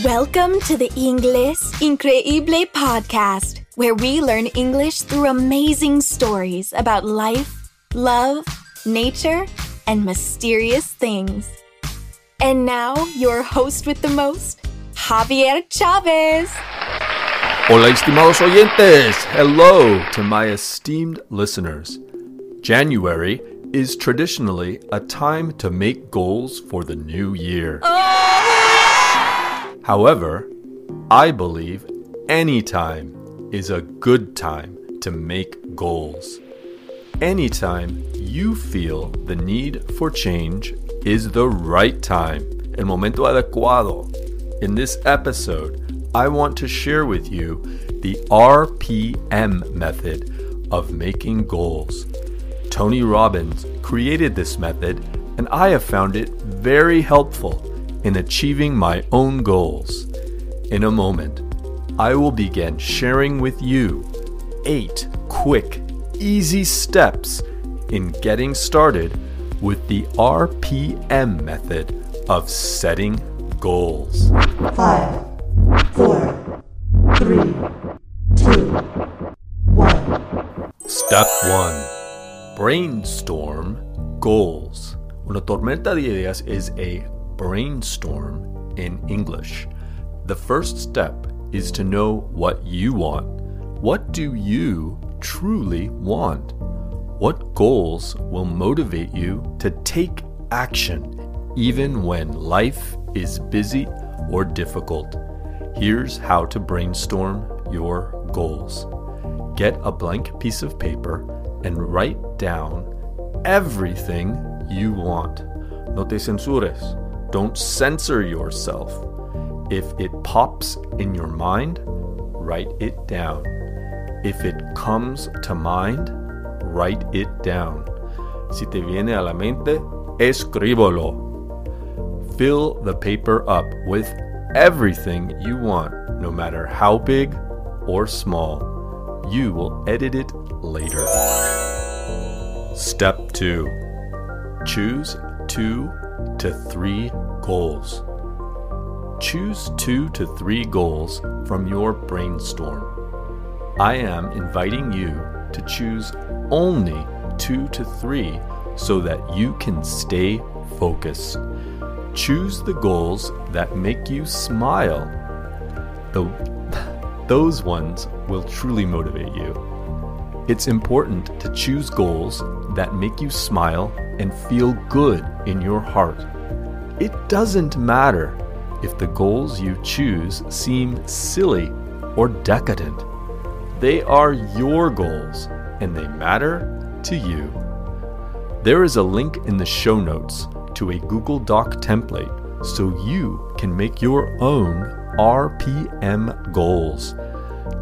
Welcome to the Inglés Increíble podcast, where we learn English through amazing stories about life, love, nature, and mysterious things. And now, your host with the most, Javier Chavez. Hola, estimados oyentes! Hello to my esteemed listeners. January is traditionally a time to make goals for the new year. Oh! However, I believe any time is a good time to make goals. Anytime you feel the need for change is the right time, el momento adecuado. In this episode, I want to share with you the RPM method of making goals. Tony Robbins created this method, and I have found it very helpful in achieving my own goals. In a moment, I will begin sharing with you eight quick, easy steps in getting started with the RPM method of setting goals. Five, four, three, two, one. Step 1 Brainstorm goals. Una tormenta de ideas is a brainstorm in English. The first step is to know what you want. What do you truly want? What goals will motivate you to take action even when life is busy or difficult? Here's how to brainstorm your goals. Get a blank piece of paper and write down everything you want. No te censures. Don't censor yourself. If it pops in your mind, write it down. If it comes to mind, write it down. Si te viene a la mente, escríbelo. Fill the paper up with everything you want, no matter how big or small. You will edit it later. Step 2 Choose two to three goals. Choose two to three goals from your brainstorm. I am inviting you to choose only two to three so that you can stay focused. Choose the goals that make you smile. The, those ones will truly motivate you. It's important to choose goals that make you smile and feel good in your heart. It doesn't matter if the goals you choose seem silly or decadent. They are your goals and they matter to you. There is a link in the show notes to a Google Doc template so you can make your own RPM goals.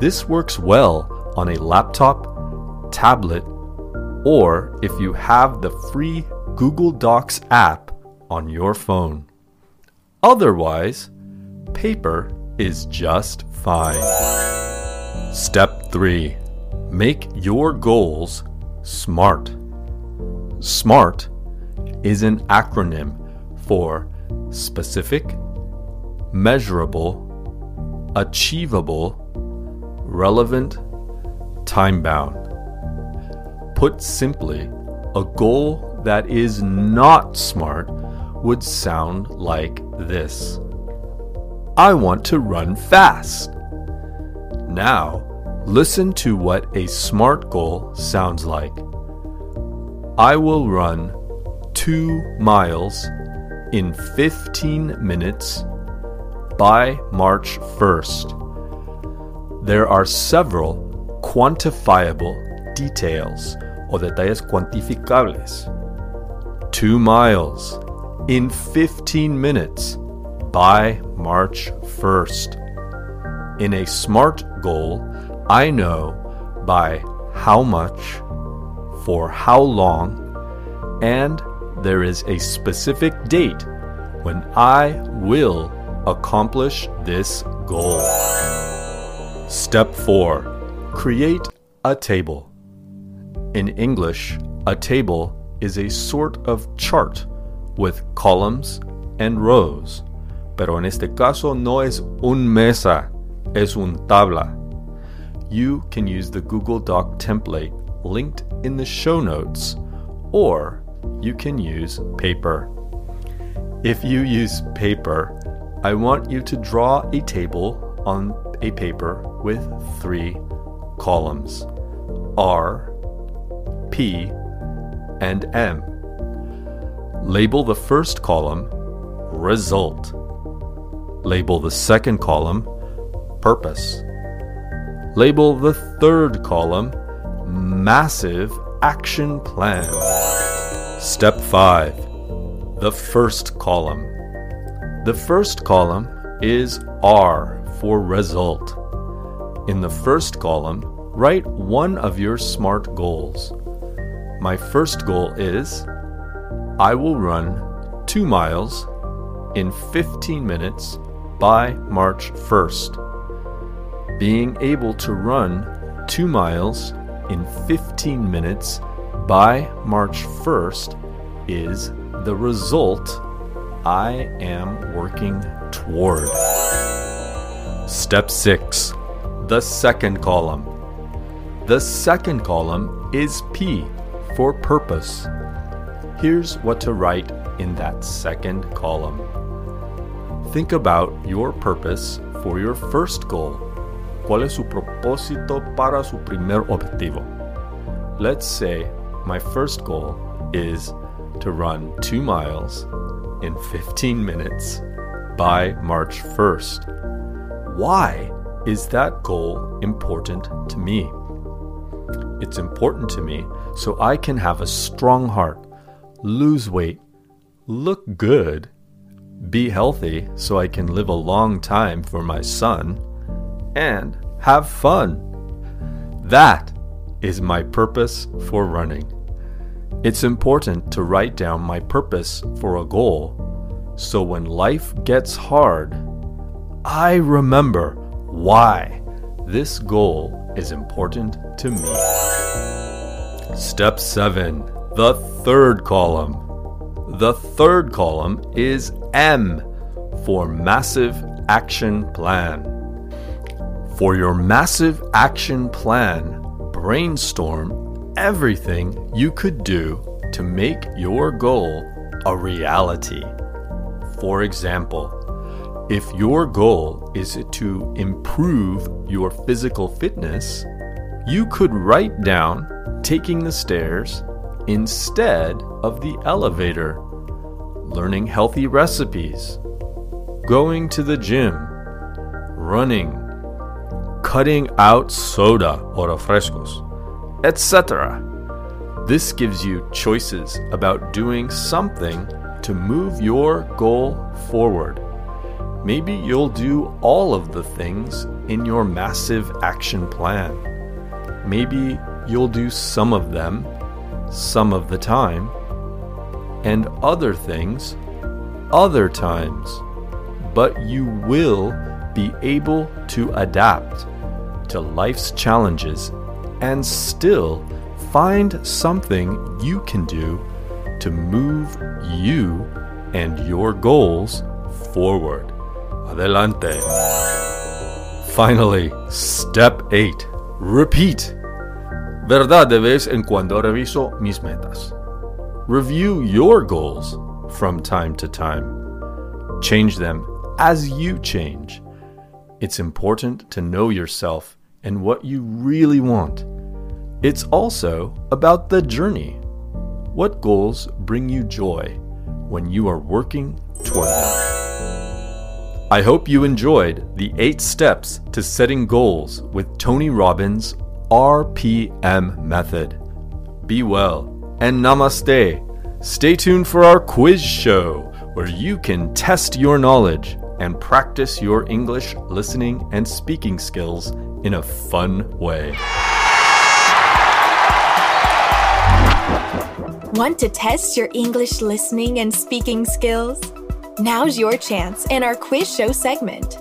This works well on a laptop, tablet, or if you have the free Google Docs app on your phone. Otherwise, paper is just fine. Step 3 Make your goals SMART. SMART is an acronym for specific, measurable, achievable, relevant, time bound. Put simply, a goal that is not smart would sound like this I want to run fast. Now, listen to what a SMART goal sounds like. I will run 2 miles in 15 minutes by March 1st. There are several quantifiable details o detalles cuantificables. 2 miles in 15 minutes by March 1st. In a SMART goal, I know by how much, for how long, and there is a specific date when I will accomplish this goal. Step 4 Create a table. In English, a table is a sort of chart with columns and rows. pero en este caso no es un mesa, es un tabla. You can use the Google Doc template linked in the show notes, or you can use paper. If you use paper, I want you to draw a table on a paper with three columns R, P, and M. Label the first column Result. Label the second column Purpose. Label the third column Massive Action Plan. Step 5. The first column. The first column is R for result. In the first column, write one of your SMART goals. My first goal is I will run 2 miles in 15 minutes by March 1st. Being able to run 2 miles in 15 minutes by March 1st is the result I am working toward. Step 6. The second column. The second column is P for purpose. Here's what to write in that second column. Think about your purpose for your first goal. ¿Cuál es su propósito para su primer objetivo? Let's say my first goal is to run two miles in 15 minutes by March 1st. Why is that goal important to me? It's important to me so I can have a strong heart, lose weight, look good, be healthy so I can live a long time for my son, and have fun. That is my purpose for running. It's important to write down my purpose for a goal so when life gets hard, I remember why this goal is important to me. Step 7 The third column. The third column is M for Massive Action Plan. For your Massive Action Plan, brainstorm everything you could do to make your goal a reality. For example, if your goal is to improve your physical fitness, you could write down taking the stairs instead of the elevator, learning healthy recipes, going to the gym, running, cutting out soda or refrescos, etc. This gives you choices about doing something to move your goal forward. Maybe you'll do all of the things in your massive action plan. Maybe you'll do some of them some of the time, and other things other times. But you will be able to adapt to life's challenges and still find something you can do to move you and your goals forward. Adelante. Finally, step 8. Repeat. ¿Verdad? De vez en cuando reviso mis metas. Review your goals from time to time. Change them as you change. It's important to know yourself and what you really want. It's also about the journey. What goals bring you joy when you are working toward them? I hope you enjoyed the eight steps to setting goals with Tony Robbins' RPM method. Be well and namaste. Stay tuned for our quiz show where you can test your knowledge and practice your English listening and speaking skills in a fun way. Want to test your English listening and speaking skills? Now's your chance in our quiz show segment.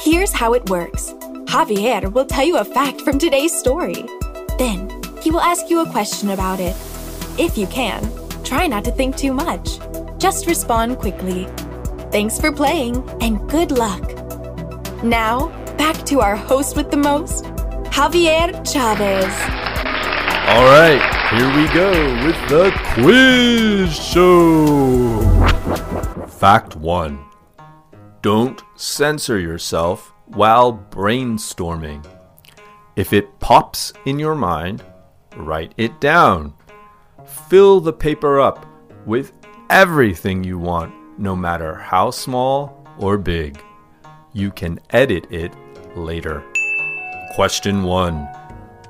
Here's how it works Javier will tell you a fact from today's story. Then, he will ask you a question about it. If you can, try not to think too much. Just respond quickly. Thanks for playing and good luck. Now, back to our host with the most, Javier Chavez. All right, here we go with the quiz show. Fact 1 Don't censor yourself while brainstorming. If it pops in your mind, write it down. Fill the paper up with everything you want, no matter how small or big. You can edit it later. Question 1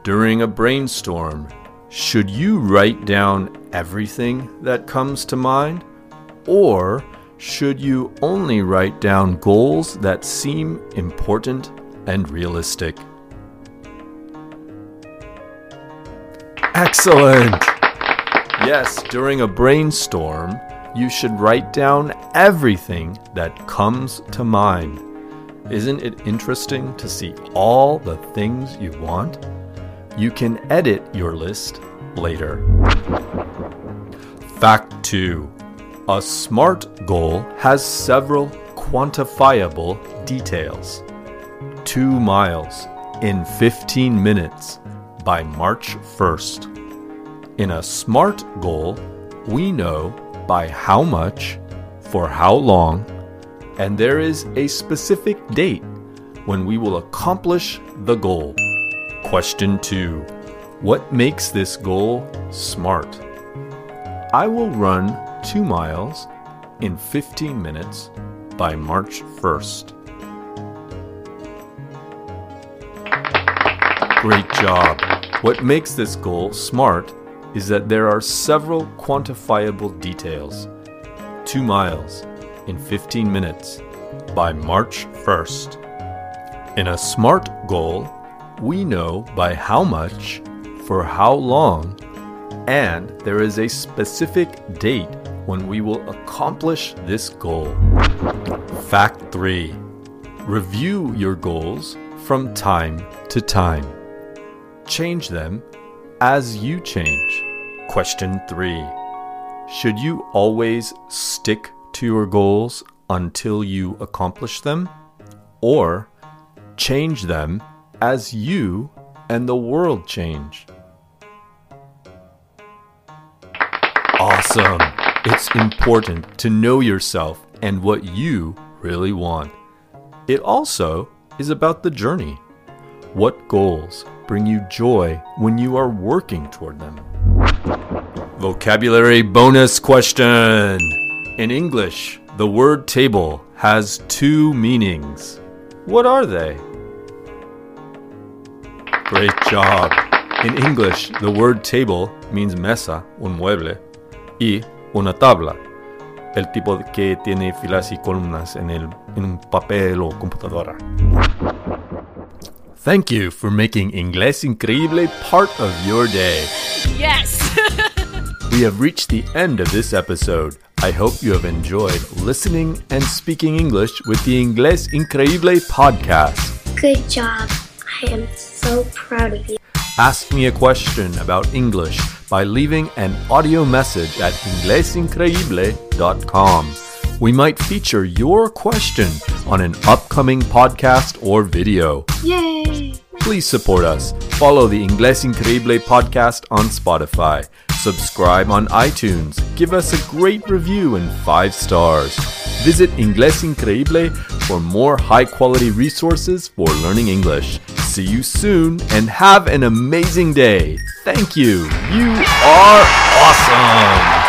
During a brainstorm, should you write down everything that comes to mind? Or should you only write down goals that seem important and realistic? Excellent! Yes, during a brainstorm, you should write down everything that comes to mind. Isn't it interesting to see all the things you want? You can edit your list later. Fact 2 A SMART goal has several quantifiable details. 2 miles in 15 minutes by March 1st. In a SMART goal, we know by how much, for how long, and there is a specific date when we will accomplish the goal. Question 2 What makes this goal SMART? I will run 2 miles in 15 minutes by March 1st. Great job! What makes this goal SMART is that there are several quantifiable details. 2 miles in 15 minutes by March 1st. In a SMART goal, we know by how much, for how long, and there is a specific date when we will accomplish this goal. Fact 3 Review your goals from time to time. Change them as you change. Question 3 Should you always stick to your goals until you accomplish them? Or change them as you and the world change? Awesome! It's important to know yourself and what you really want. It also is about the journey. What goals bring you joy when you are working toward them? Vocabulary bonus question. In English, the word table has two meanings. What are they? Great job. In English, the word table means mesa, un mueble, y una tabla, el tipo que tiene filas y columnas en, el, en un papel o computadora. Thank you for making Inglés Increíble part of your day. Yes. We have reached the end of this episode. I hope you have enjoyed listening and speaking English with the Inglés Increíble podcast. Good job. I am so proud of you. Ask me a question about English by leaving an audio message at inglesincreible.com. We might feature your question on an upcoming podcast or video. Yay! Please support us. Follow the Inglés Increíble podcast on Spotify. Subscribe on iTunes. Give us a great review and five stars. Visit Inglés Increíble for more high quality resources for learning English. See you soon and have an amazing day. Thank you. You are awesome.